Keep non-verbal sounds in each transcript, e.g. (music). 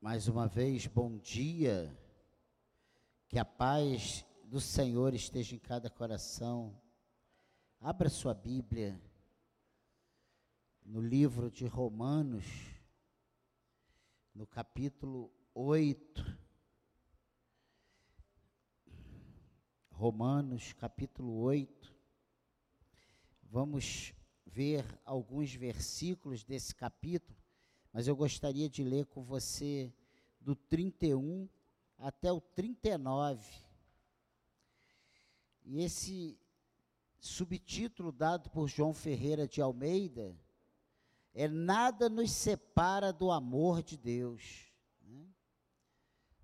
Mais uma vez, bom dia. Que a paz do Senhor esteja em cada coração. Abra sua Bíblia no livro de Romanos, no capítulo 8. Romanos, capítulo 8. Vamos ver alguns versículos desse capítulo mas eu gostaria de ler com você do 31 até o 39. E esse subtítulo dado por João Ferreira de Almeida é Nada nos separa do amor de Deus. Né?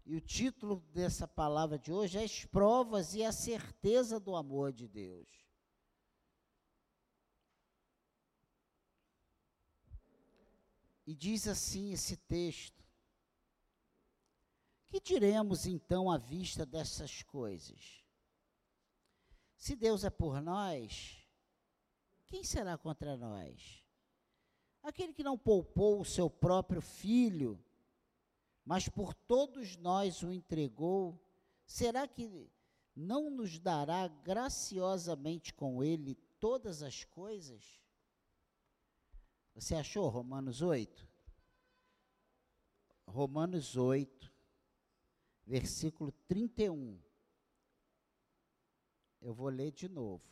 E o título dessa palavra de hoje é As provas e a certeza do amor de Deus. E diz assim esse texto: Que diremos então à vista dessas coisas? Se Deus é por nós, quem será contra nós? Aquele que não poupou o seu próprio filho, mas por todos nós o entregou, será que não nos dará graciosamente com ele todas as coisas? Você achou Romanos 8? Romanos 8, versículo 31. Eu vou ler de novo.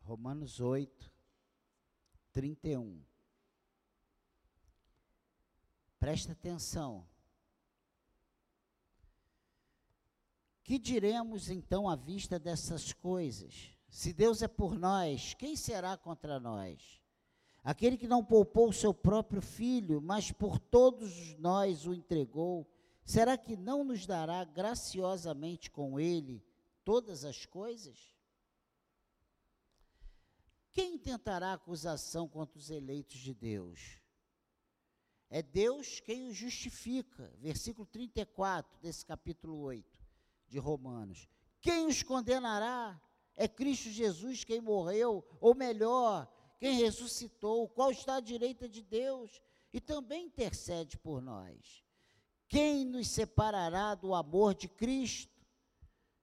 Romanos 8, 31. Presta atenção. Que diremos então à vista dessas coisas? Se Deus é por nós, quem será contra nós? Aquele que não poupou o seu próprio filho, mas por todos nós o entregou, será que não nos dará graciosamente com ele todas as coisas? Quem tentará acusação contra os eleitos de Deus? É Deus quem os justifica. Versículo 34 desse capítulo 8 de Romanos. Quem os condenará? É Cristo Jesus quem morreu, ou melhor, quem ressuscitou, qual está à direita de Deus e também intercede por nós. Quem nos separará do amor de Cristo?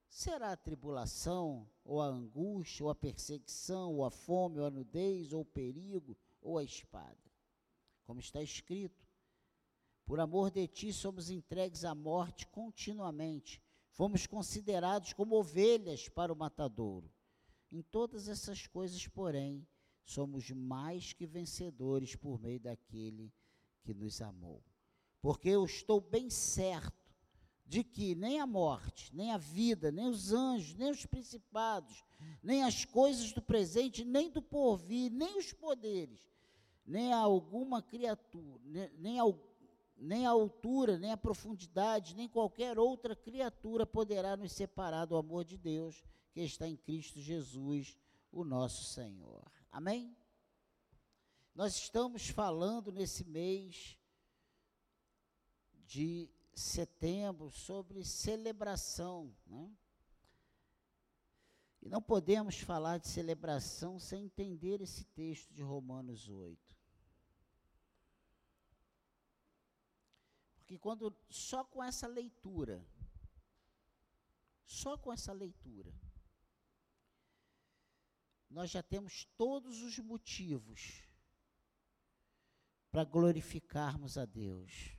Será a tribulação, ou a angústia, ou a perseguição, ou a fome, ou a nudez, ou o perigo, ou a espada? Como está escrito: Por amor de ti somos entregues à morte continuamente Fomos considerados como ovelhas para o matadouro. Em todas essas coisas, porém, somos mais que vencedores por meio daquele que nos amou. Porque eu estou bem certo de que nem a morte, nem a vida, nem os anjos, nem os principados, nem as coisas do presente, nem do porvir, nem os poderes, nem alguma criatura, nem, nem algum nem a altura, nem a profundidade, nem qualquer outra criatura poderá nos separar do amor de Deus que está em Cristo Jesus, o nosso Senhor. Amém? Nós estamos falando nesse mês de setembro sobre celebração, né? E não podemos falar de celebração sem entender esse texto de Romanos 8. Porque quando só com essa leitura, só com essa leitura, nós já temos todos os motivos para glorificarmos a Deus.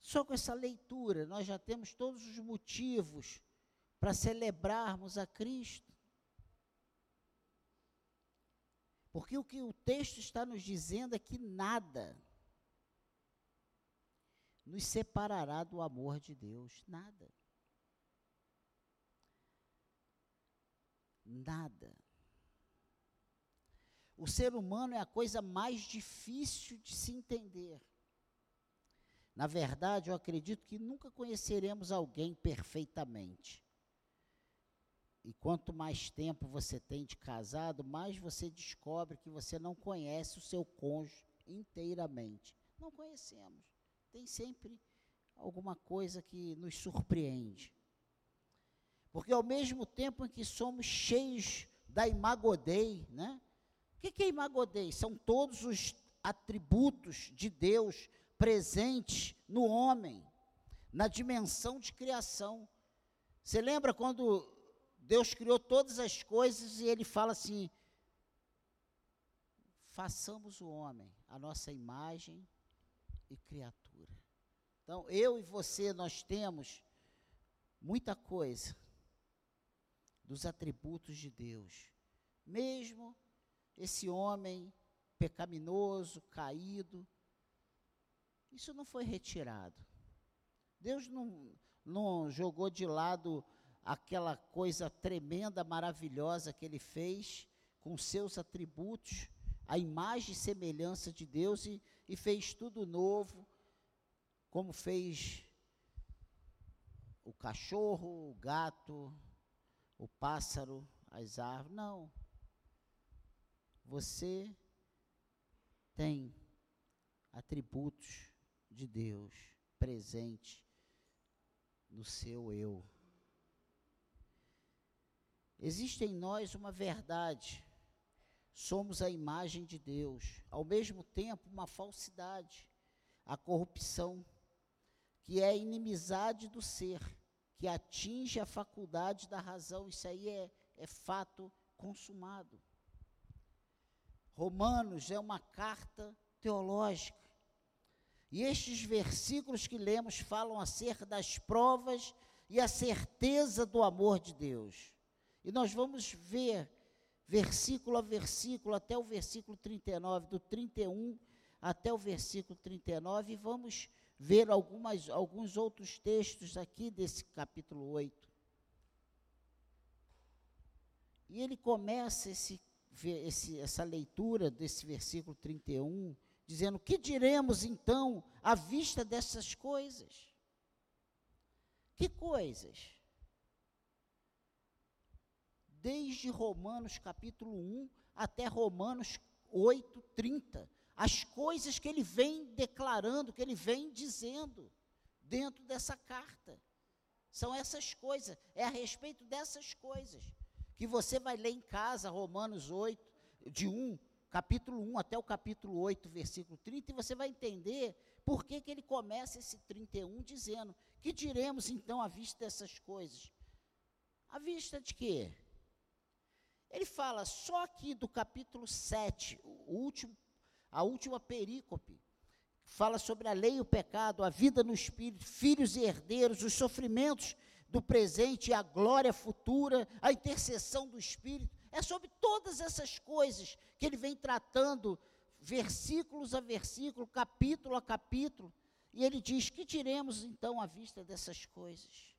Só com essa leitura, nós já temos todos os motivos para celebrarmos a Cristo. Porque o que o texto está nos dizendo é que nada, nos separará do amor de Deus? Nada. Nada. O ser humano é a coisa mais difícil de se entender. Na verdade, eu acredito que nunca conheceremos alguém perfeitamente. E quanto mais tempo você tem de casado, mais você descobre que você não conhece o seu cônjuge inteiramente. Não conhecemos tem sempre alguma coisa que nos surpreende. Porque ao mesmo tempo em que somos cheios da imagodei, né? O que, que é imagodei? São todos os atributos de Deus presentes no homem, na dimensão de criação. Você lembra quando Deus criou todas as coisas e ele fala assim: façamos o homem, a nossa imagem e criatura. Então, eu e você, nós temos muita coisa dos atributos de Deus. Mesmo esse homem pecaminoso, caído, isso não foi retirado. Deus não, não jogou de lado aquela coisa tremenda, maravilhosa que ele fez com seus atributos, a imagem e semelhança de Deus e, e fez tudo novo, como fez o cachorro, o gato, o pássaro, as árvores. Não. Você tem atributos de Deus presente no seu eu. Existe em nós uma verdade. Somos a imagem de Deus, ao mesmo tempo uma falsidade, a corrupção, que é a inimizade do ser, que atinge a faculdade da razão. Isso aí é, é fato consumado. Romanos é uma carta teológica. E estes versículos que lemos falam acerca das provas e a certeza do amor de Deus. E nós vamos ver versículo a versículo até o versículo 39, do 31 até o versículo 39, e vamos ver algumas, alguns outros textos aqui desse capítulo 8. E ele começa esse esse, essa leitura desse versículo 31, dizendo: Que diremos então à vista dessas coisas? Que coisas? Desde Romanos capítulo 1 até Romanos 8, 30. As coisas que ele vem declarando, que ele vem dizendo dentro dessa carta. São essas coisas, é a respeito dessas coisas que você vai ler em casa, Romanos 8, de 1, capítulo 1 até o capítulo 8, versículo 30, e você vai entender por que, que ele começa esse 31 dizendo: Que diremos então à vista dessas coisas? À vista de quê? Ele fala só aqui do capítulo 7, o último, a última perícope, fala sobre a lei e o pecado, a vida no espírito, filhos e herdeiros, os sofrimentos do presente e a glória futura, a intercessão do Espírito. É sobre todas essas coisas que ele vem tratando, versículos a versículo, capítulo a capítulo. E ele diz: Que diremos então à vista dessas coisas?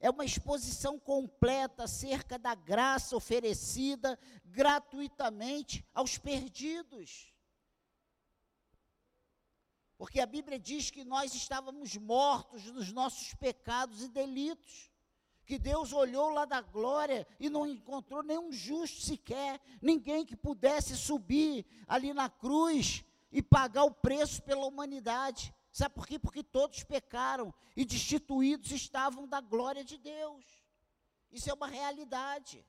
É uma exposição completa acerca da graça oferecida gratuitamente aos perdidos. Porque a Bíblia diz que nós estávamos mortos nos nossos pecados e delitos. Que Deus olhou lá da glória e não encontrou nenhum justo sequer, ninguém que pudesse subir ali na cruz e pagar o preço pela humanidade. Sabe por quê? Porque todos pecaram e destituídos estavam da glória de Deus. Isso é uma realidade.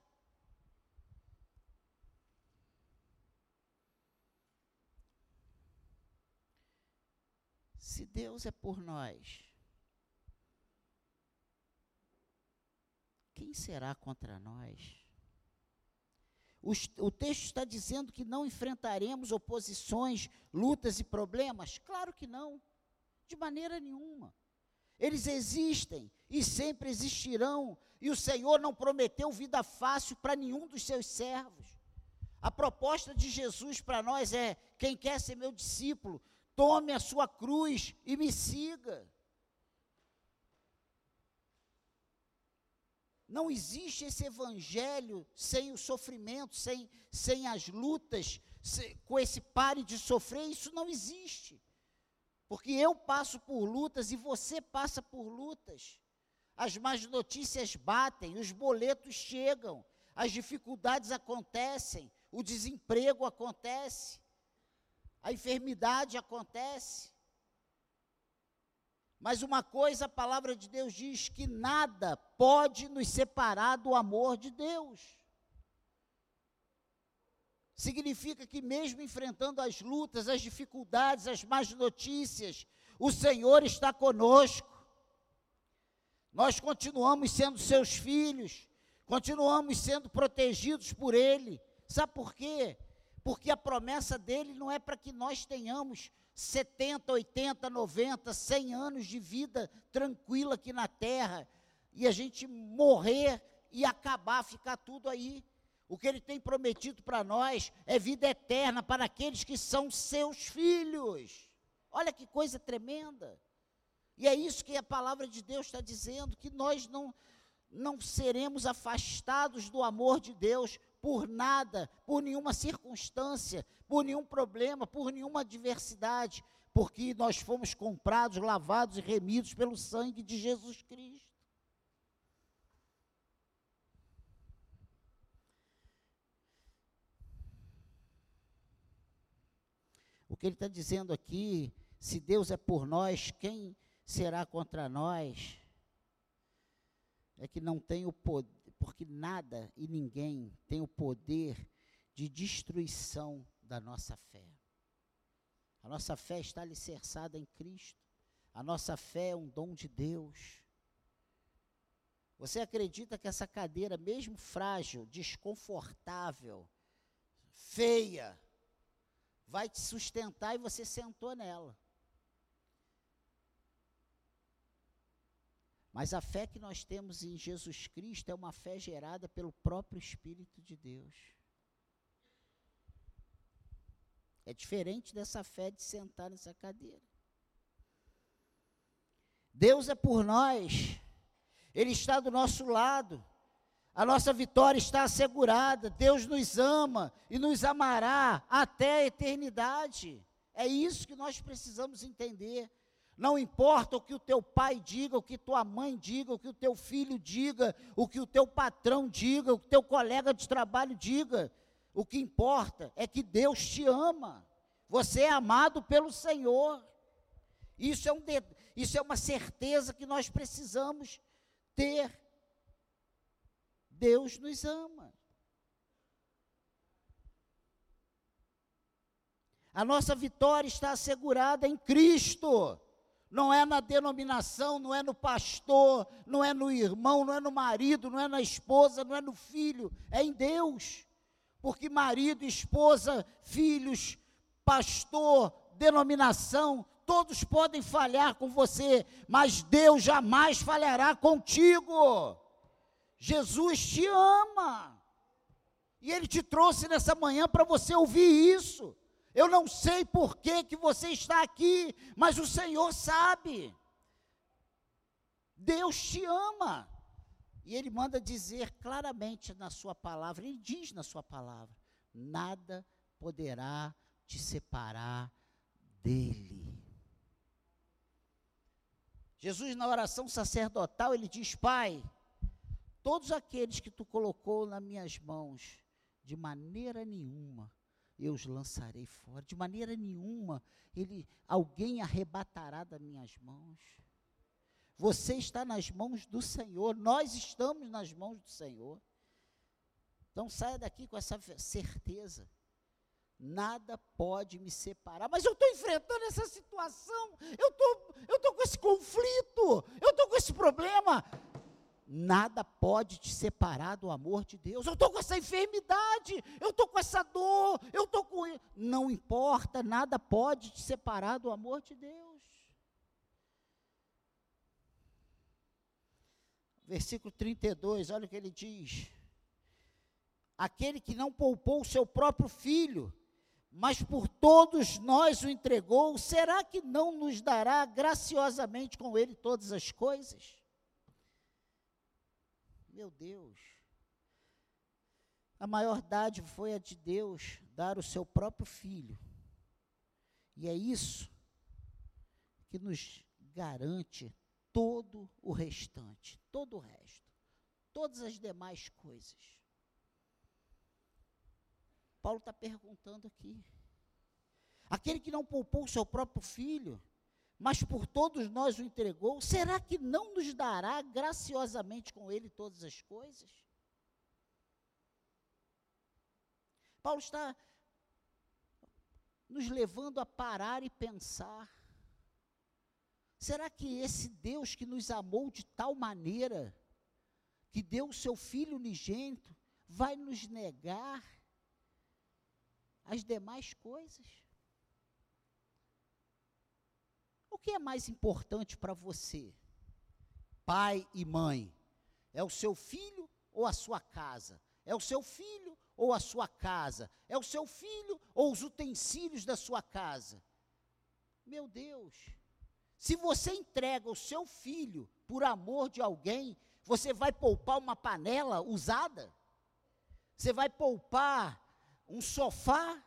Se Deus é por nós, quem será contra nós? o texto está dizendo que não enfrentaremos oposições, lutas e problemas? Claro que não, de maneira nenhuma. Eles existem e sempre existirão, e o Senhor não prometeu vida fácil para nenhum dos seus servos. A proposta de Jesus para nós é: quem quer ser meu discípulo, tome a sua cruz e me siga. Não existe esse evangelho sem o sofrimento, sem, sem as lutas, sem, com esse pare de sofrer, isso não existe. Porque eu passo por lutas e você passa por lutas. As más notícias batem, os boletos chegam, as dificuldades acontecem, o desemprego acontece a enfermidade acontece. Mas uma coisa a palavra de Deus diz que nada pode nos separar do amor de Deus. Significa que, mesmo enfrentando as lutas, as dificuldades, as más notícias, o Senhor está conosco. Nós continuamos sendo seus filhos, continuamos sendo protegidos por Ele. Sabe por quê? Porque a promessa dele não é para que nós tenhamos 70, 80, 90, 100 anos de vida tranquila aqui na terra e a gente morrer e acabar, ficar tudo aí. O que ele tem prometido para nós é vida eterna para aqueles que são seus filhos. Olha que coisa tremenda. E é isso que a palavra de Deus está dizendo: que nós não, não seremos afastados do amor de Deus por nada, por nenhuma circunstância, por nenhum problema, por nenhuma adversidade, porque nós fomos comprados, lavados e remidos pelo sangue de Jesus Cristo. O que ele está dizendo aqui, se Deus é por nós, quem será contra nós? É que não tem o poder, porque nada e ninguém tem o poder de destruição da nossa fé. A nossa fé está alicerçada em Cristo. A nossa fé é um dom de Deus. Você acredita que essa cadeira, mesmo frágil, desconfortável, feia, vai te sustentar e você sentou nela. Mas a fé que nós temos em Jesus Cristo é uma fé gerada pelo próprio Espírito de Deus. É diferente dessa fé de sentar nessa cadeira. Deus é por nós, Ele está do nosso lado, a nossa vitória está assegurada, Deus nos ama e nos amará até a eternidade. É isso que nós precisamos entender. Não importa o que o teu pai diga, o que tua mãe diga, o que o teu filho diga, o que o teu patrão diga, o que teu colega de trabalho diga. O que importa é que Deus te ama. Você é amado pelo Senhor. Isso é, um isso é uma certeza que nós precisamos ter. Deus nos ama. A nossa vitória está assegurada em Cristo. Não é na denominação, não é no pastor, não é no irmão, não é no marido, não é na esposa, não é no filho, é em Deus. Porque marido, esposa, filhos, pastor, denominação, todos podem falhar com você, mas Deus jamais falhará contigo. Jesus te ama. E Ele te trouxe nessa manhã para você ouvir isso. Eu não sei por que, que você está aqui, mas o Senhor sabe. Deus te ama. E Ele manda dizer claramente na Sua palavra, Ele diz na Sua palavra: nada poderá te separar dele. Jesus, na oração sacerdotal, ele diz: Pai, todos aqueles que tu colocou nas minhas mãos, de maneira nenhuma eu os lançarei fora, de maneira nenhuma ele, alguém arrebatará das minhas mãos. Você está nas mãos do Senhor, nós estamos nas mãos do Senhor. Então saia daqui com essa certeza nada pode me separar. Mas eu estou enfrentando essa situação, eu tô, estou com esse conflito, eu estou com esse problema. Nada pode te separar do amor de Deus. Eu estou com essa enfermidade, eu estou com essa dor, eu estou com. Não importa, nada pode te separar do amor de Deus. Versículo 32, olha o que ele diz. Aquele que não poupou o seu próprio filho, mas por todos nós o entregou, será que não nos dará graciosamente com ele todas as coisas? Meu Deus. A maior dádiva foi a de Deus dar o seu próprio filho. E é isso que nos garante todo o restante, todo o resto, todas as demais coisas. Paulo está perguntando aqui. Aquele que não poupou o seu próprio filho, mas por todos nós o entregou, será que não nos dará graciosamente com ele todas as coisas? Paulo está nos levando a parar e pensar. Será que esse Deus que nos amou de tal maneira, que deu o seu Filho unigênito, vai nos negar as demais coisas? O que é mais importante para você, pai e mãe? É o seu filho ou a sua casa? É o seu filho ou a sua casa? É o seu filho ou os utensílios da sua casa? Meu Deus, se você entrega o seu filho por amor de alguém, você vai poupar uma panela usada? Você vai poupar um sofá?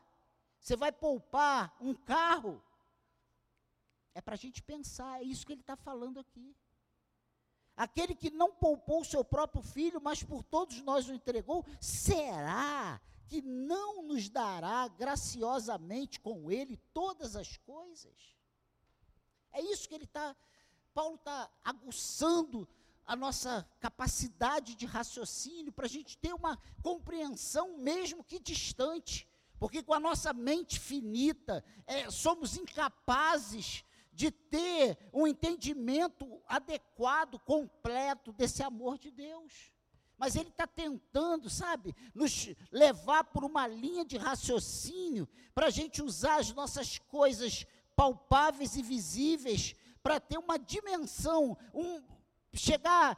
Você vai poupar um carro? É para a gente pensar, é isso que ele está falando aqui. Aquele que não poupou seu próprio filho, mas por todos nós o entregou, será que não nos dará graciosamente com ele todas as coisas? É isso que ele está, Paulo está aguçando a nossa capacidade de raciocínio para a gente ter uma compreensão, mesmo que distante, porque com a nossa mente finita, é, somos incapazes de ter um entendimento adequado, completo desse amor de Deus. Mas ele está tentando, sabe, nos levar por uma linha de raciocínio para a gente usar as nossas coisas palpáveis e visíveis para ter uma dimensão, um, chegar,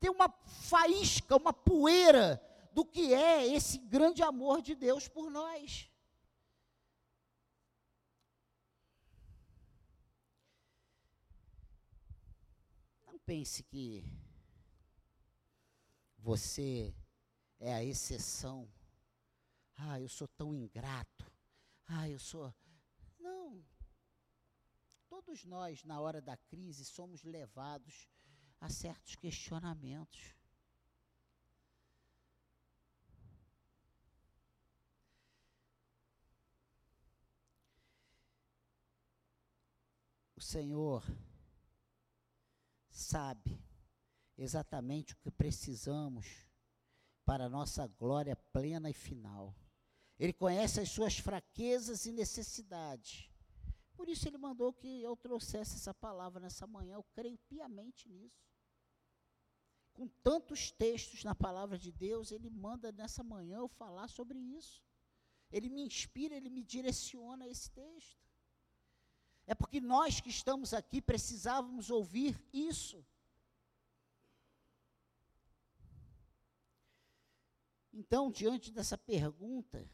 ter uma faísca, uma poeira do que é esse grande amor de Deus por nós. Pense que você é a exceção. Ah, eu sou tão ingrato. Ah, eu sou. Não. Todos nós, na hora da crise, somos levados a certos questionamentos. O Senhor sabe exatamente o que precisamos para a nossa glória plena e final. Ele conhece as suas fraquezas e necessidades. Por isso ele mandou que eu trouxesse essa palavra nessa manhã. Eu creio piamente nisso. Com tantos textos na palavra de Deus, ele manda nessa manhã eu falar sobre isso. Ele me inspira, ele me direciona a esse texto. É porque nós que estamos aqui precisávamos ouvir isso. Então, diante dessa pergunta,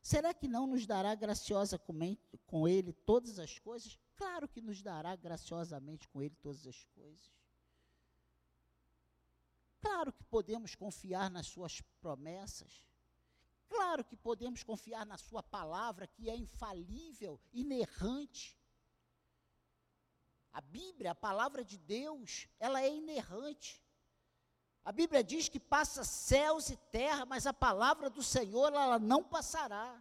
será que não nos dará graciosa com ele todas as coisas? Claro que nos dará graciosamente com ele todas as coisas. Claro que podemos confiar nas suas promessas. Claro que podemos confiar na sua palavra, que é infalível, inerrante. A Bíblia, a palavra de Deus, ela é inerrante. A Bíblia diz que passa céus e terra, mas a palavra do Senhor, ela não passará.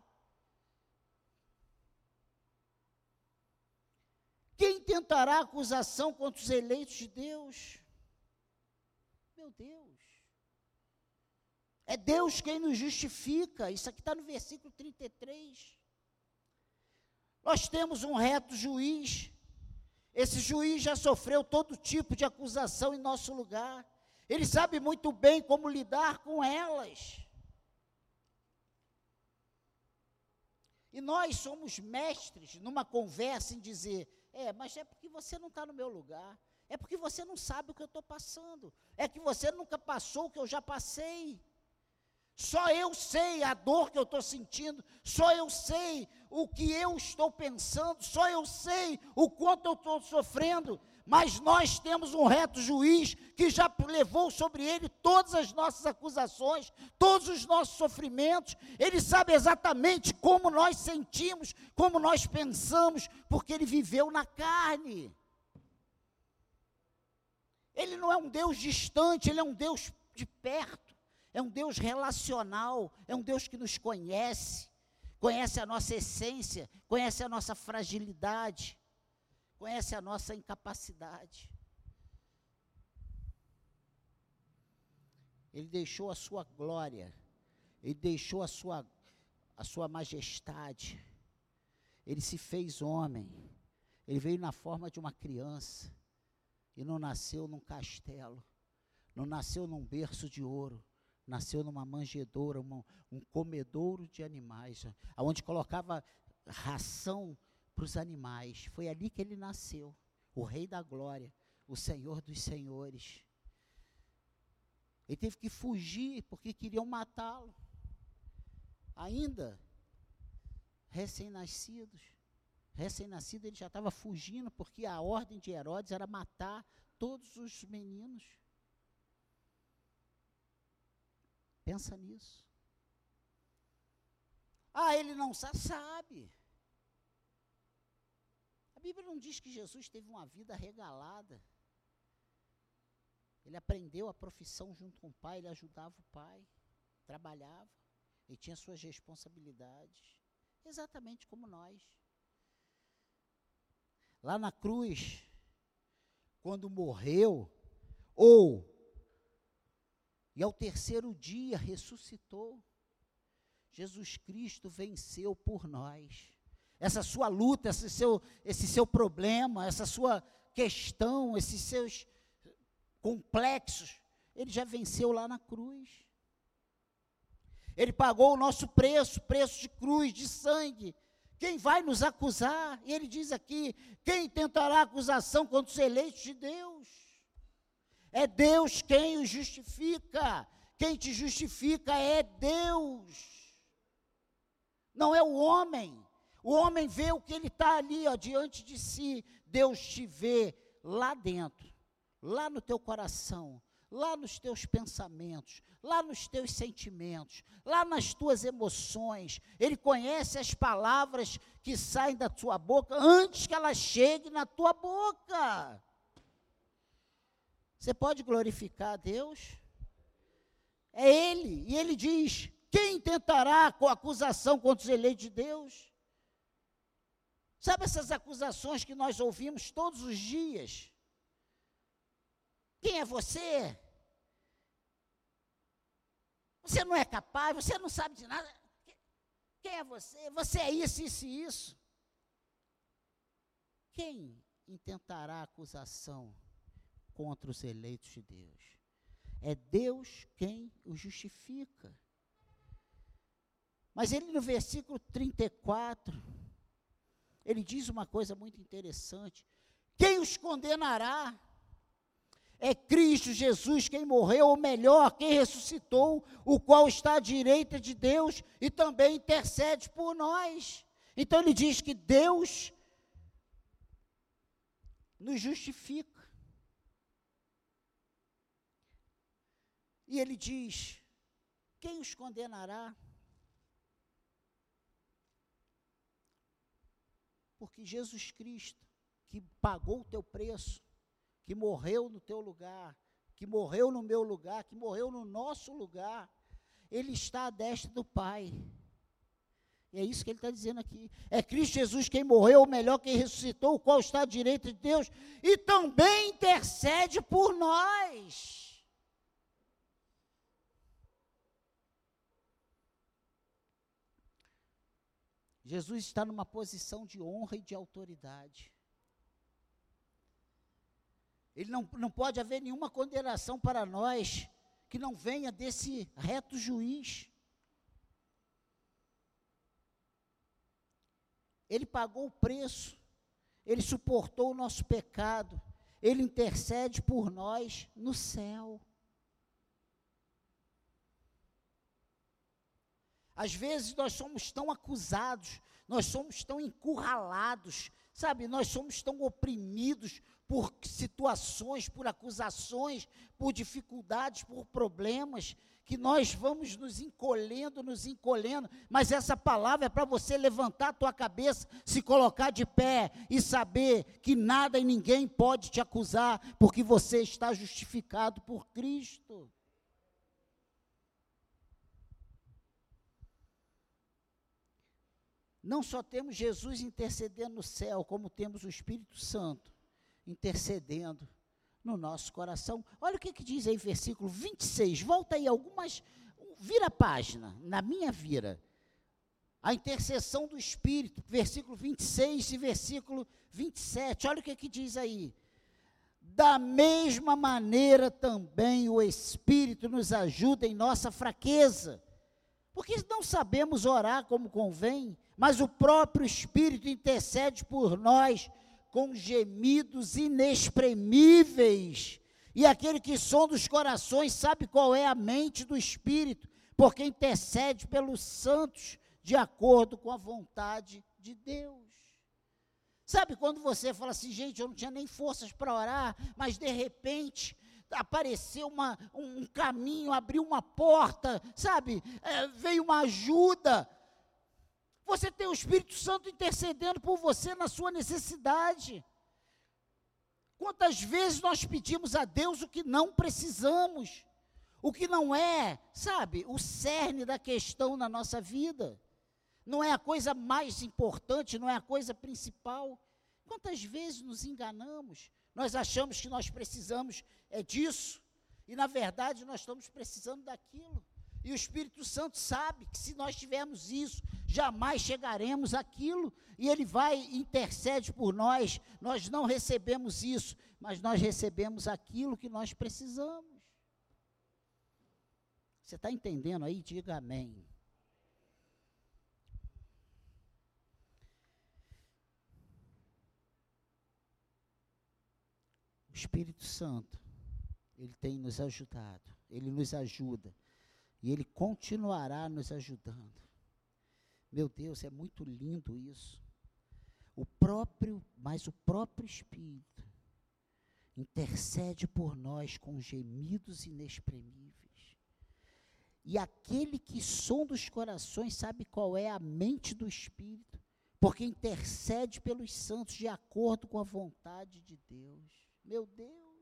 Quem tentará acusação contra os eleitos de Deus? Meu Deus. É Deus quem nos justifica. Isso aqui está no versículo 33. Nós temos um reto juiz esse juiz já sofreu todo tipo de acusação em nosso lugar. Ele sabe muito bem como lidar com elas. E nós somos mestres numa conversa em dizer: é, mas é porque você não está no meu lugar. É porque você não sabe o que eu estou passando. É que você nunca passou o que eu já passei. Só eu sei a dor que eu estou sentindo, só eu sei o que eu estou pensando, só eu sei o quanto eu estou sofrendo, mas nós temos um reto juiz que já levou sobre ele todas as nossas acusações, todos os nossos sofrimentos, ele sabe exatamente como nós sentimos, como nós pensamos, porque ele viveu na carne. Ele não é um Deus distante, ele é um Deus de perto é um Deus relacional, é um Deus que nos conhece, conhece a nossa essência, conhece a nossa fragilidade. conhece a nossa incapacidade. Ele deixou a sua glória, ele deixou a sua, a sua majestade, ele se fez homem, ele veio na forma de uma criança, e não nasceu num castelo, não nasceu num berço de ouro, nasceu numa manjedoura, uma, um comedouro de animais, aonde colocava ração para os animais. Foi ali que ele nasceu, o Rei da Glória, o Senhor dos Senhores. Ele teve que fugir porque queriam matá-lo. Ainda recém-nascidos. Recém-nascido ele já estava fugindo porque a ordem de Herodes era matar todos os meninos. Pensa nisso. Ah, ele não sabe. A Bíblia não diz que Jesus teve uma vida regalada. Ele aprendeu a profissão junto com o pai, ele ajudava o pai, trabalhava, ele tinha suas responsabilidades, exatamente como nós. Lá na cruz, quando morreu, ou e ao terceiro dia ressuscitou. Jesus Cristo venceu por nós. Essa sua luta, esse seu, esse seu problema, essa sua questão, esses seus complexos, ele já venceu lá na cruz. Ele pagou o nosso preço, preço de cruz, de sangue. Quem vai nos acusar? E ele diz aqui: quem tentará acusação contra os eleitos de Deus? É Deus quem os justifica. Quem te justifica é Deus. Não é o homem. O homem vê o que ele está ali, ó, diante de si. Deus te vê lá dentro lá no teu coração, lá nos teus pensamentos, lá nos teus sentimentos, lá nas tuas emoções. Ele conhece as palavras que saem da tua boca antes que elas cheguem na tua boca. Você pode glorificar a Deus? É Ele, e Ele diz: quem tentará com acusação contra os eleitos de Deus? Sabe essas acusações que nós ouvimos todos os dias? Quem é você? Você não é capaz, você não sabe de nada. Quem é você? Você é isso, isso e isso. Quem intentará acusação contra os eleitos de Deus? É Deus quem os justifica. Mas ele no versículo 34, ele diz uma coisa muito interessante: quem os condenará? é Cristo Jesus quem morreu, ou melhor, quem ressuscitou, o qual está à direita de Deus e também intercede por nós. Então ele diz que Deus nos justifica. E ele diz: quem os condenará? Porque Jesus Cristo, que pagou o teu preço, que morreu no teu lugar, que morreu no meu lugar, que morreu no nosso lugar, ele está à destra do Pai. E é isso que ele está dizendo aqui. É Cristo Jesus quem morreu, ou melhor, quem ressuscitou, o qual está à direita de Deus, e também intercede por nós. Jesus está numa posição de honra e de autoridade. Ele não, não pode haver nenhuma condenação para nós que não venha desse reto juiz. Ele pagou o preço, ele suportou o nosso pecado, ele intercede por nós no céu. Às vezes nós somos tão acusados, nós somos tão encurralados, sabe? Nós somos tão oprimidos por situações, por acusações, por dificuldades, por problemas, que nós vamos nos encolhendo, nos encolhendo, mas essa palavra é para você levantar a tua cabeça, se colocar de pé e saber que nada e ninguém pode te acusar, porque você está justificado por Cristo. Não só temos Jesus intercedendo no céu, como temos o Espírito Santo intercedendo no nosso coração. Olha o que, que diz aí, versículo 26. Volta aí algumas. Vira a página, na minha vira. A intercessão do Espírito, versículo 26 e versículo 27. Olha o que, que diz aí. Da mesma maneira também o Espírito nos ajuda em nossa fraqueza. Porque não sabemos orar como convém, mas o próprio Espírito intercede por nós com gemidos inexprimíveis. E aquele que sonda os corações sabe qual é a mente do Espírito, porque intercede pelos santos de acordo com a vontade de Deus. Sabe quando você fala assim, gente, eu não tinha nem forças para orar, mas de repente apareceu uma, um caminho, abriu uma porta, sabe? É, veio uma ajuda. Você tem o Espírito Santo intercedendo por você na sua necessidade. Quantas vezes nós pedimos a Deus o que não precisamos, o que não é, sabe, o cerne da questão na nossa vida, não é a coisa mais importante, não é a coisa principal. Quantas vezes nos enganamos? Nós achamos que nós precisamos é disso, e na verdade nós estamos precisando daquilo. E o Espírito Santo sabe que se nós tivermos isso, jamais chegaremos àquilo, e Ele vai intercede por nós. Nós não recebemos isso, mas nós recebemos aquilo que nós precisamos. Você está entendendo aí? Diga amém. O Espírito Santo, Ele tem nos ajudado, Ele nos ajuda e Ele continuará nos ajudando. Meu Deus, é muito lindo isso. O próprio, mas o próprio Espírito intercede por nós com gemidos inexprimíveis. E aquele que sonda os corações sabe qual é a mente do Espírito, porque intercede pelos santos de acordo com a vontade de Deus. Meu Deus.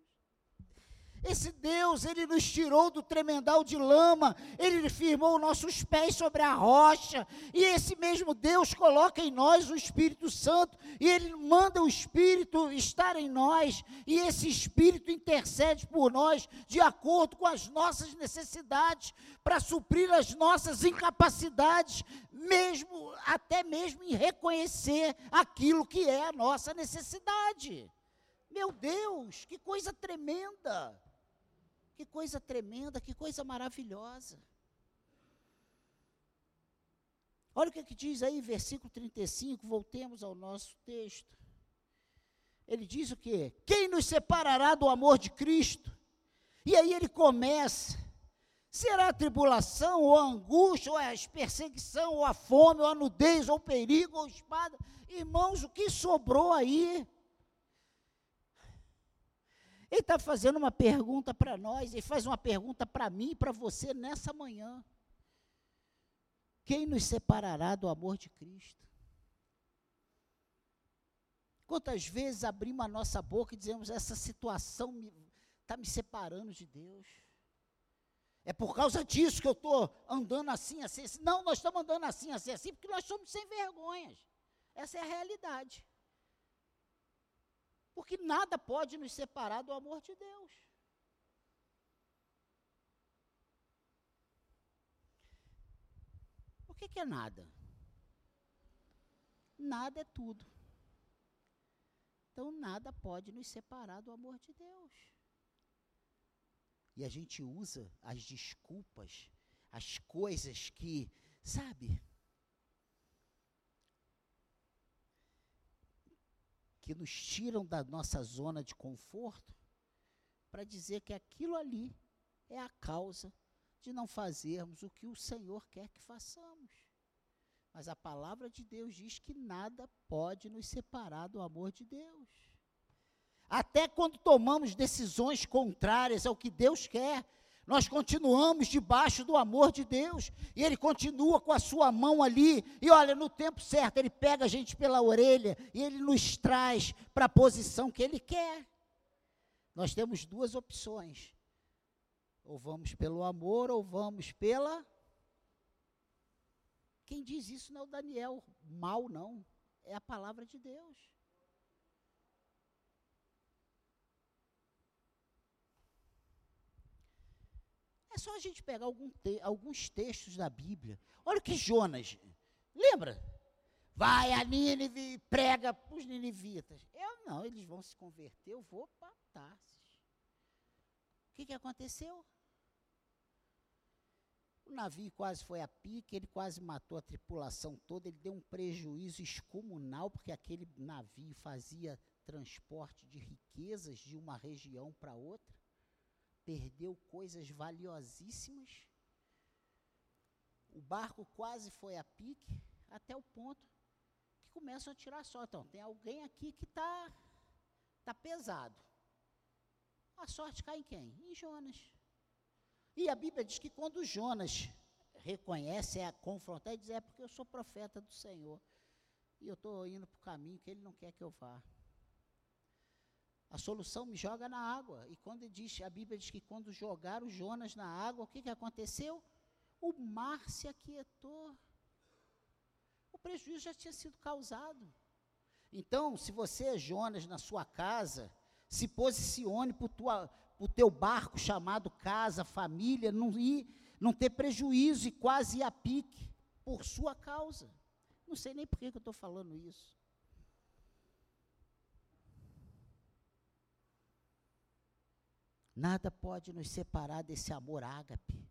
Esse Deus, ele nos tirou do tremendal de lama, ele firmou nossos pés sobre a rocha, e esse mesmo Deus coloca em nós o Espírito Santo, e ele manda o Espírito estar em nós, e esse Espírito intercede por nós de acordo com as nossas necessidades, para suprir as nossas incapacidades, mesmo até mesmo em reconhecer aquilo que é a nossa necessidade. Meu Deus, que coisa tremenda! Que coisa tremenda, que coisa maravilhosa. Olha o que, que diz aí, versículo 35, voltemos ao nosso texto. Ele diz o quê? Quem nos separará do amor de Cristo? E aí ele começa. Será a tribulação, ou a angústia, ou a perseguição, ou a fome, ou a nudez, ou o perigo, ou a espada? Irmãos, o que sobrou aí? Ele está fazendo uma pergunta para nós, ele faz uma pergunta para mim e para você nessa manhã. Quem nos separará do amor de Cristo? Quantas vezes abrimos a nossa boca e dizemos: essa situação está me, me separando de Deus? É por causa disso que eu estou andando assim, assim, assim. Não, nós estamos andando assim, assim, assim, porque nós somos sem vergonhas. Essa é a realidade. Porque nada pode nos separar do amor de Deus. O que, que é nada? Nada é tudo. Então nada pode nos separar do amor de Deus. E a gente usa as desculpas, as coisas que, sabe, que nos tiram da nossa zona de conforto, para dizer que aquilo ali é a causa de não fazermos o que o Senhor quer que façamos. Mas a palavra de Deus diz que nada pode nos separar do amor de Deus. Até quando tomamos decisões contrárias ao que Deus quer, nós continuamos debaixo do amor de Deus, e Ele continua com a sua mão ali, e olha, no tempo certo, Ele pega a gente pela orelha, e Ele nos traz para a posição que Ele quer. Nós temos duas opções: ou vamos pelo amor, ou vamos pela quem diz isso não é o Daniel mal, não. É a palavra de Deus. É só a gente pegar te alguns textos da Bíblia. Olha o que Jonas. Lembra? Vai a Nínive e prega para os ninivitas. Eu não, eles vão se converter, eu vou para Tarsis. O que, que aconteceu? O navio quase foi a pique, ele quase matou a tripulação toda, ele deu um prejuízo excomunal, porque aquele navio fazia transporte de riquezas de uma região para outra, perdeu coisas valiosíssimas. O barco quase foi a pique, até o ponto que começam a tirar sorte. Então, tem alguém aqui que está tá pesado. A sorte cai em quem? Em Jonas. E a Bíblia diz que quando Jonas reconhece, é confrontar, ele diz: É porque eu sou profeta do Senhor. E eu estou indo para o caminho que ele não quer que eu vá. A solução me joga na água. E quando diz, a Bíblia diz que quando jogaram Jonas na água, o que, que aconteceu? O mar se aquietou. O prejuízo já tinha sido causado. Então, se você é Jonas na sua casa, se posicione por tua, o teu barco chamado casa, família, não ir, não ter prejuízo e quase ir a pique por sua causa. Não sei nem por que, que eu estou falando isso. Nada pode nos separar desse amor ágape.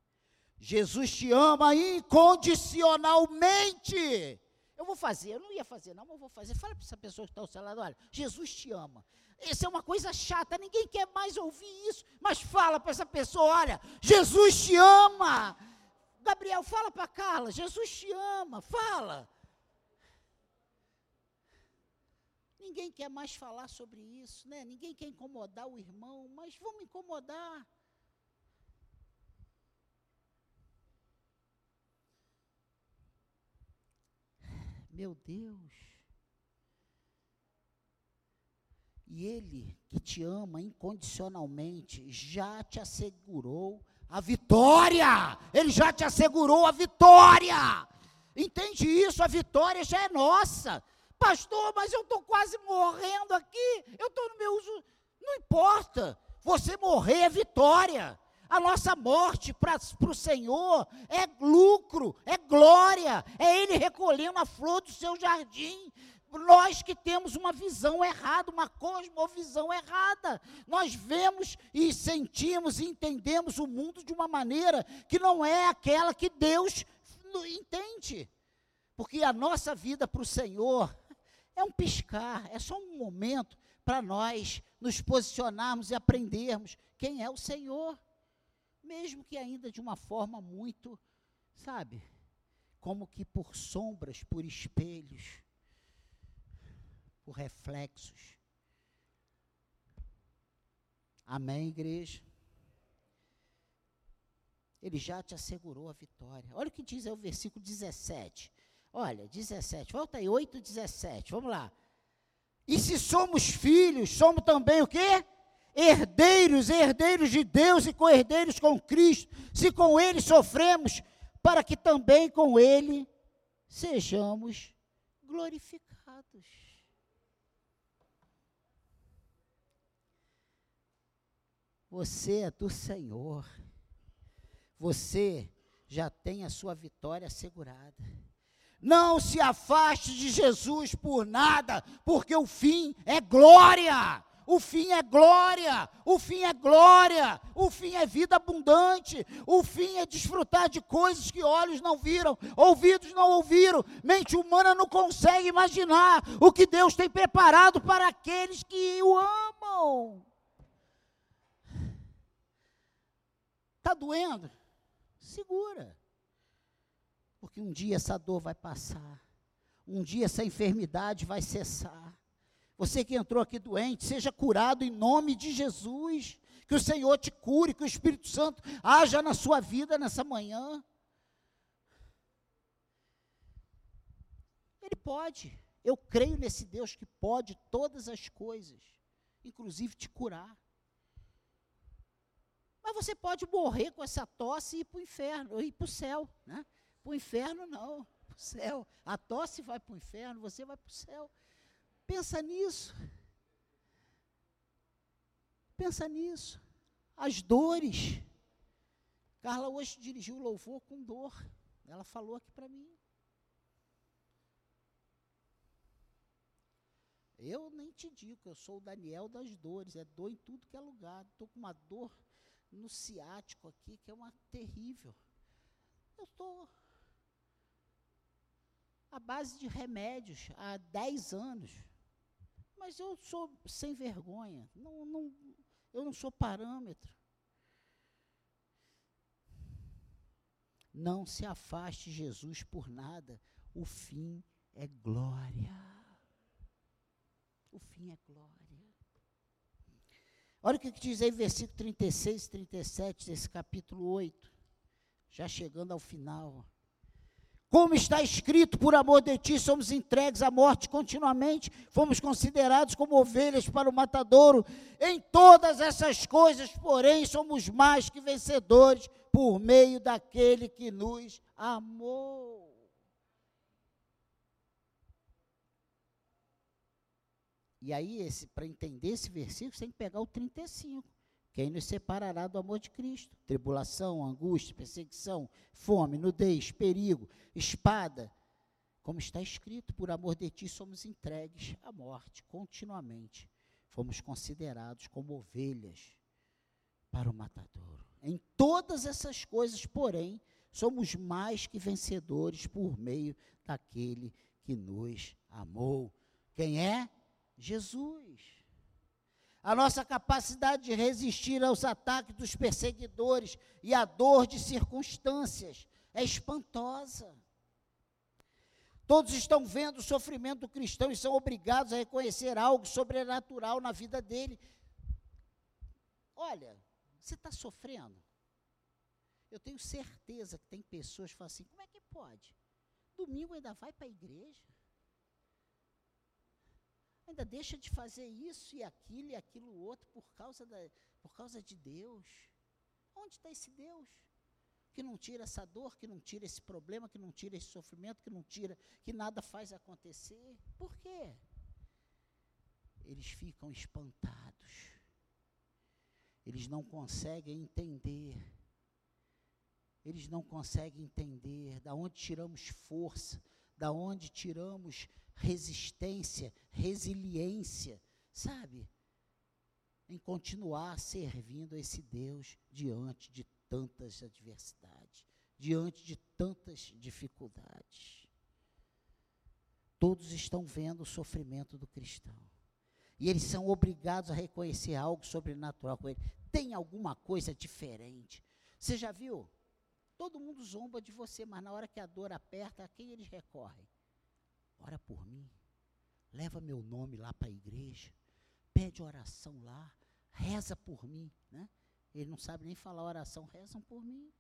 Jesus te ama incondicionalmente. Eu vou fazer, eu não ia fazer, não, mas eu vou fazer. Fala para essa pessoa que está ao seu lado, olha, Jesus te ama. Isso é uma coisa chata, ninguém quer mais ouvir isso, mas fala para essa pessoa, olha, Jesus te ama. Gabriel, fala para Carla, Jesus te ama, fala. Ninguém quer mais falar sobre isso, né? Ninguém quer incomodar o irmão, mas vamos incomodar. Meu Deus. E Ele, que te ama incondicionalmente, já te assegurou a vitória. Ele já te assegurou a vitória. Entende isso? A vitória já é nossa. Pastor, mas eu estou quase morrendo aqui. Eu estou no meu uso. Não importa. Você morrer é vitória. A nossa morte para o Senhor é lucro, é glória, é Ele recolhendo a flor do seu jardim. Nós que temos uma visão errada, uma cosmovisão errada. Nós vemos e sentimos e entendemos o mundo de uma maneira que não é aquela que Deus entende. Porque a nossa vida para o Senhor é um piscar, é só um momento para nós nos posicionarmos e aprendermos quem é o Senhor mesmo que ainda de uma forma muito, sabe, como que por sombras, por espelhos, por reflexos. Amém, igreja? Ele já te assegurou a vitória. Olha o que diz aí o versículo 17. Olha, 17. Volta aí, 8, 17. Vamos lá. E se somos filhos, somos também o quê? herdeiros, herdeiros de Deus e co-herdeiros com Cristo, se com Ele sofremos, para que também com Ele sejamos glorificados. Você é do Senhor. Você já tem a sua vitória assegurada. Não se afaste de Jesus por nada, porque o fim é glória. O fim é glória, o fim é glória, o fim é vida abundante, o fim é desfrutar de coisas que olhos não viram, ouvidos não ouviram, mente humana não consegue imaginar o que Deus tem preparado para aqueles que o amam. Está doendo? Segura. Porque um dia essa dor vai passar. Um dia essa enfermidade vai cessar. Você que entrou aqui doente, seja curado em nome de Jesus. Que o Senhor te cure, que o Espírito Santo haja na sua vida nessa manhã. Ele pode. Eu creio nesse Deus que pode todas as coisas, inclusive te curar. Mas você pode morrer com essa tosse e ir para o inferno, ir para o céu. Né? Para o inferno, não. Para o céu. A tosse vai para o inferno, você vai para o céu. Pensa nisso. Pensa nisso. As dores. Carla hoje dirigiu o louvor com dor. Ela falou aqui para mim. Eu nem te digo, eu sou o Daniel das dores, é dor em tudo que é lugar. Estou com uma dor no ciático aqui, que é uma terrível. Eu estou à base de remédios há 10 anos. Mas eu sou sem vergonha. Não, não, eu não sou parâmetro. Não se afaste Jesus por nada. O fim é glória. O fim é glória. Olha o que diz aí, versículo 36 e 37 desse capítulo 8. Já chegando ao final. Como está escrito, por amor de ti somos entregues à morte continuamente, fomos considerados como ovelhas para o matadouro. Em todas essas coisas, porém, somos mais que vencedores por meio daquele que nos amou. E aí, para entender esse versículo, você tem que pegar o 35. Quem nos separará do amor de Cristo? Tribulação, angústia, perseguição, fome, nudez, perigo, espada. Como está escrito, por amor de ti somos entregues à morte continuamente. Fomos considerados como ovelhas para o matadouro. Em todas essas coisas, porém, somos mais que vencedores por meio daquele que nos amou. Quem é? Jesus. A nossa capacidade de resistir aos ataques dos perseguidores e à dor de circunstâncias é espantosa. Todos estão vendo o sofrimento do cristão e são obrigados a reconhecer algo sobrenatural na vida dele. Olha, você está sofrendo? Eu tenho certeza que tem pessoas que falam assim: como é que pode? Domingo ainda vai para a igreja? Ainda deixa de fazer isso e aquilo e aquilo outro por causa, da, por causa de Deus. Onde está esse Deus? Que não tira essa dor, que não tira esse problema, que não tira esse sofrimento, que não tira, que nada faz acontecer. Por quê? Eles ficam espantados. Eles não conseguem entender. Eles não conseguem entender da onde tiramos força, da onde tiramos resistência, resiliência, sabe? Em continuar servindo a esse Deus diante de tantas adversidades, diante de tantas dificuldades. Todos estão vendo o sofrimento do cristão. E eles são obrigados a reconhecer algo sobrenatural com ele. Tem alguma coisa diferente. Você já viu? Todo mundo zomba de você, mas na hora que a dor aperta, a quem eles recorrem? ora por mim, leva meu nome lá para a igreja, pede oração lá, reza por mim, né? Ele não sabe nem falar oração, rezam por mim.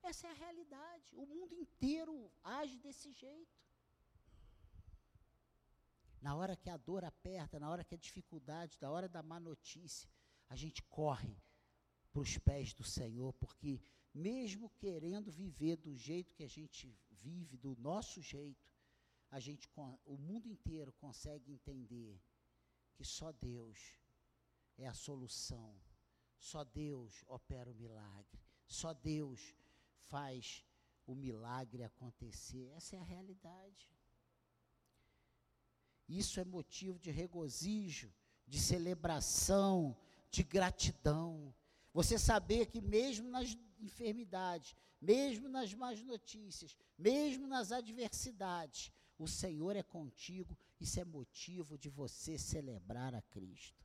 Essa é a realidade. O mundo inteiro age desse jeito. Na hora que a dor aperta, na hora que a dificuldade, na hora da má notícia, a gente corre para os pés do Senhor, porque mesmo querendo viver do jeito que a gente vive, do nosso jeito, a gente, o mundo inteiro consegue entender que só Deus é a solução, só Deus opera o milagre, só Deus faz o milagre acontecer. Essa é a realidade. Isso é motivo de regozijo, de celebração, de gratidão. Você saber que mesmo nas enfermidades, mesmo nas más notícias, mesmo nas adversidades, o Senhor é contigo, isso é motivo de você celebrar a Cristo.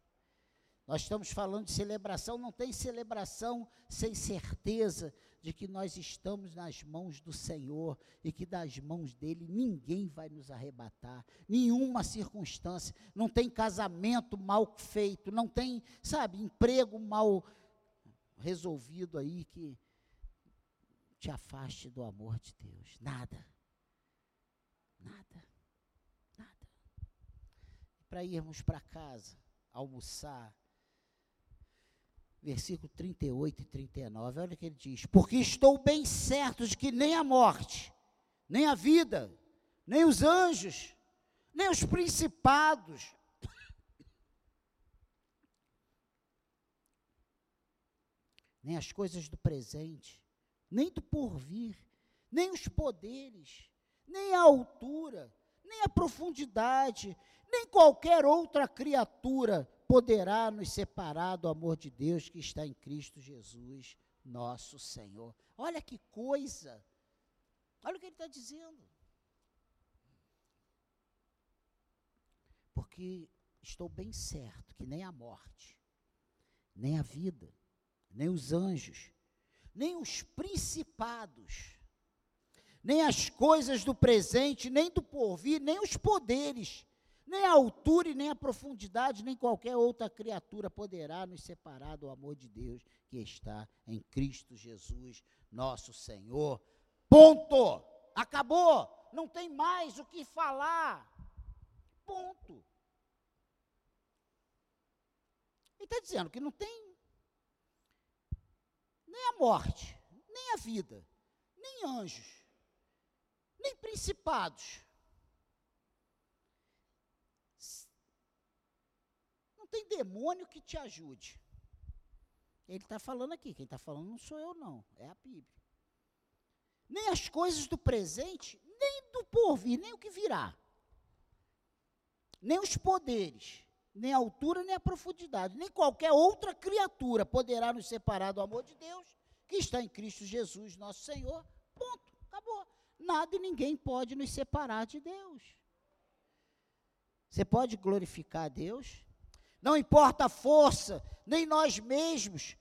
Nós estamos falando de celebração, não tem celebração sem certeza de que nós estamos nas mãos do Senhor e que das mãos dele ninguém vai nos arrebatar, nenhuma circunstância, não tem casamento mal feito, não tem, sabe, emprego mal resolvido aí que te afaste do amor de Deus, nada. Nada. Nada. Para irmos para casa, almoçar. Versículo 38 e 39, olha o que ele diz: Porque estou bem certo de que nem a morte, nem a vida, nem os anjos, nem os principados. (laughs) Nem as coisas do presente, nem do porvir, nem os poderes, nem a altura, nem a profundidade, nem qualquer outra criatura poderá nos separar do amor de Deus que está em Cristo Jesus, nosso Senhor. Olha que coisa! Olha o que ele está dizendo. Porque estou bem certo que nem a morte, nem a vida, nem os anjos, nem os principados, nem as coisas do presente, nem do porvir, nem os poderes, nem a altura e nem a profundidade, nem qualquer outra criatura poderá nos separar do amor de Deus que está em Cristo Jesus, nosso Senhor. Ponto. Acabou. Não tem mais o que falar. Ponto. Ele está dizendo que não tem nem a morte, nem a vida, nem anjos, nem principados. Não tem demônio que te ajude. Ele está falando aqui, quem está falando não sou eu, não, é a Bíblia. Nem as coisas do presente, nem do porvir, nem o que virá. Nem os poderes, nem a altura, nem a profundidade, nem qualquer outra criatura poderá nos separar do amor de Deus, que está em Cristo Jesus, nosso Senhor. Ponto, acabou. Nada e ninguém pode nos separar de Deus. Você pode glorificar a Deus? Não importa a força, nem nós mesmos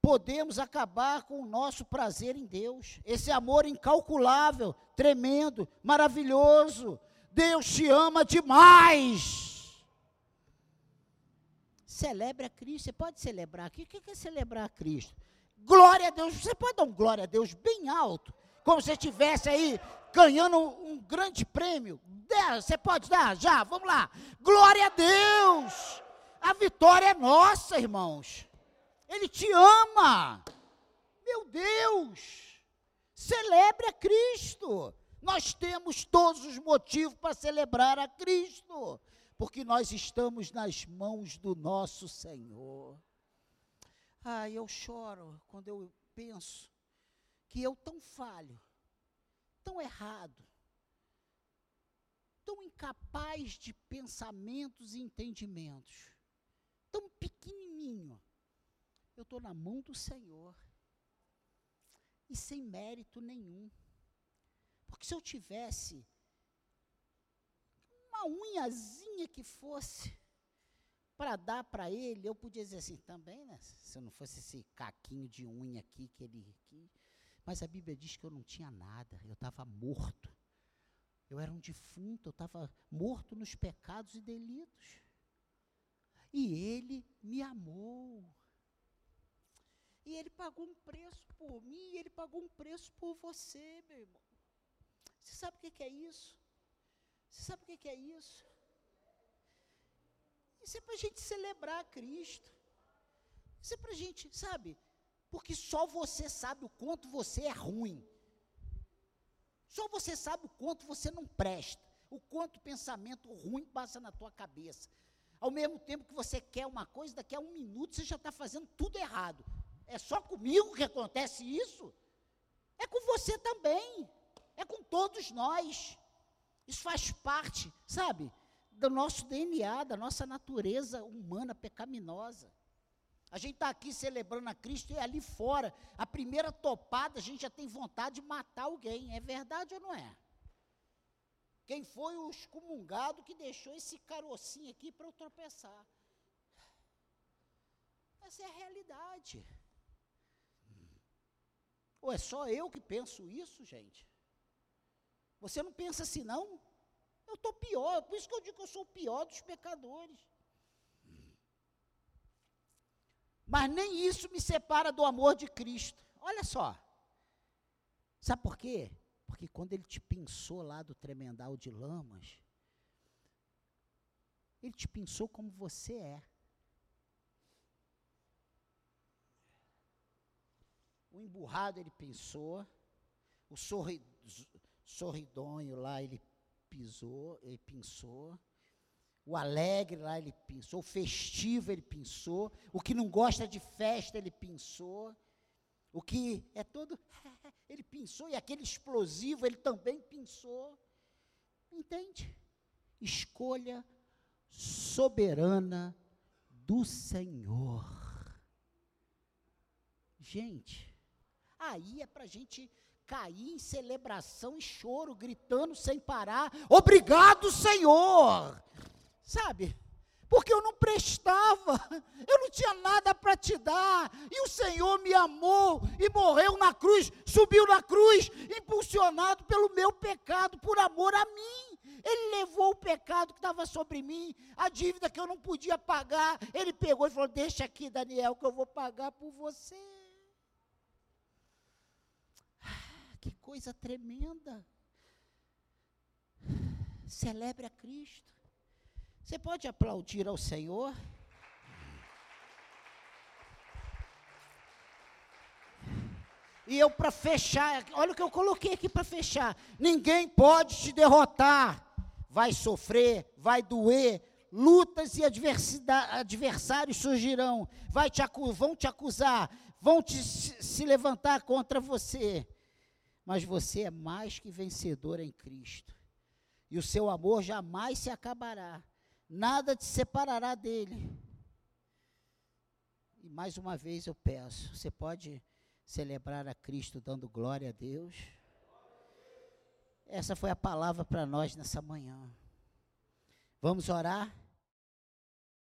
podemos acabar com o nosso prazer em Deus. Esse amor incalculável, tremendo, maravilhoso. Deus te ama demais. Celebre a Cristo. Você pode celebrar aqui. O que é celebrar Cristo? Glória a Deus. Você pode dar um glória a Deus bem alto, como se estivesse aí ganhando um grande prêmio. Você pode dar? Já, vamos lá. Glória a Deus. A vitória é nossa, irmãos. Ele te ama. Meu Deus. Celebre a Cristo. Nós temos todos os motivos para celebrar a Cristo, porque nós estamos nas mãos do nosso Senhor. Ah, eu choro quando eu penso que eu tão falho, tão errado, tão incapaz de pensamentos e entendimentos tão pequenininho. Eu estou na mão do Senhor. E sem mérito nenhum. Porque se eu tivesse uma unhazinha que fosse para dar para ele, eu podia dizer assim também, né? Se eu não fosse esse caquinho de unha aqui que ele aqui. Mas a Bíblia diz que eu não tinha nada, eu estava morto. Eu era um defunto, eu estava morto nos pecados e delitos. E ele me amou. E ele pagou um preço por mim, e ele pagou um preço por você, meu irmão. Você sabe o que é isso? Você sabe o que é isso? Isso é para a gente celebrar Cristo. Isso é para a gente, sabe? Porque só você sabe o quanto você é ruim. Só você sabe o quanto você não presta. O quanto pensamento ruim passa na tua cabeça. Ao mesmo tempo que você quer uma coisa, daqui a um minuto você já está fazendo tudo errado. É só comigo que acontece isso? É com você também. É com todos nós. Isso faz parte, sabe, do nosso DNA, da nossa natureza humana pecaminosa. A gente está aqui celebrando a Cristo e ali fora, a primeira topada, a gente já tem vontade de matar alguém. É verdade ou não é? Quem foi o excomungado que deixou esse carocinho aqui para eu tropeçar? Essa é a realidade. Ou é só eu que penso isso, gente? Você não pensa assim, não? Eu estou pior, por isso que eu digo que eu sou o pior dos pecadores. Mas nem isso me separa do amor de Cristo. Olha só. Sabe por quê? Porque quando ele te pensou lá do tremendal de lamas, ele te pensou como você é. O emburrado ele pensou, o sorri, sorridonho lá ele pisou, ele pensou. O alegre lá ele pensou, o festivo ele pensou, o que não gosta de festa ele pensou, o que é todo (laughs) ele pensou e aquele explosivo ele também pensou. Entende? Escolha soberana do Senhor. Gente, aí é para a gente cair em celebração e choro, gritando sem parar: Obrigado, Senhor! Sabe? Porque eu não prestava, (laughs) eu não tinha nada para te dar, e o Senhor me amou e morreu na cruz, subiu na cruz, impulsionado pelo meu pecado, por amor a mim. Ele levou o pecado que estava sobre mim, a dívida que eu não podia pagar. Ele pegou e falou: Deixa aqui, Daniel, que eu vou pagar por você. Ah, que coisa tremenda. Celebre a Cristo. Você pode aplaudir ao Senhor? E eu, para fechar, olha o que eu coloquei aqui para fechar: ninguém pode te derrotar. Vai sofrer, vai doer, lutas e adversários surgirão, vai te vão te acusar, vão te, se levantar contra você. Mas você é mais que vencedor em Cristo. E o seu amor jamais se acabará nada te separará dele. E mais uma vez eu peço, você pode celebrar a Cristo dando glória a Deus? Essa foi a palavra para nós nessa manhã. Vamos orar?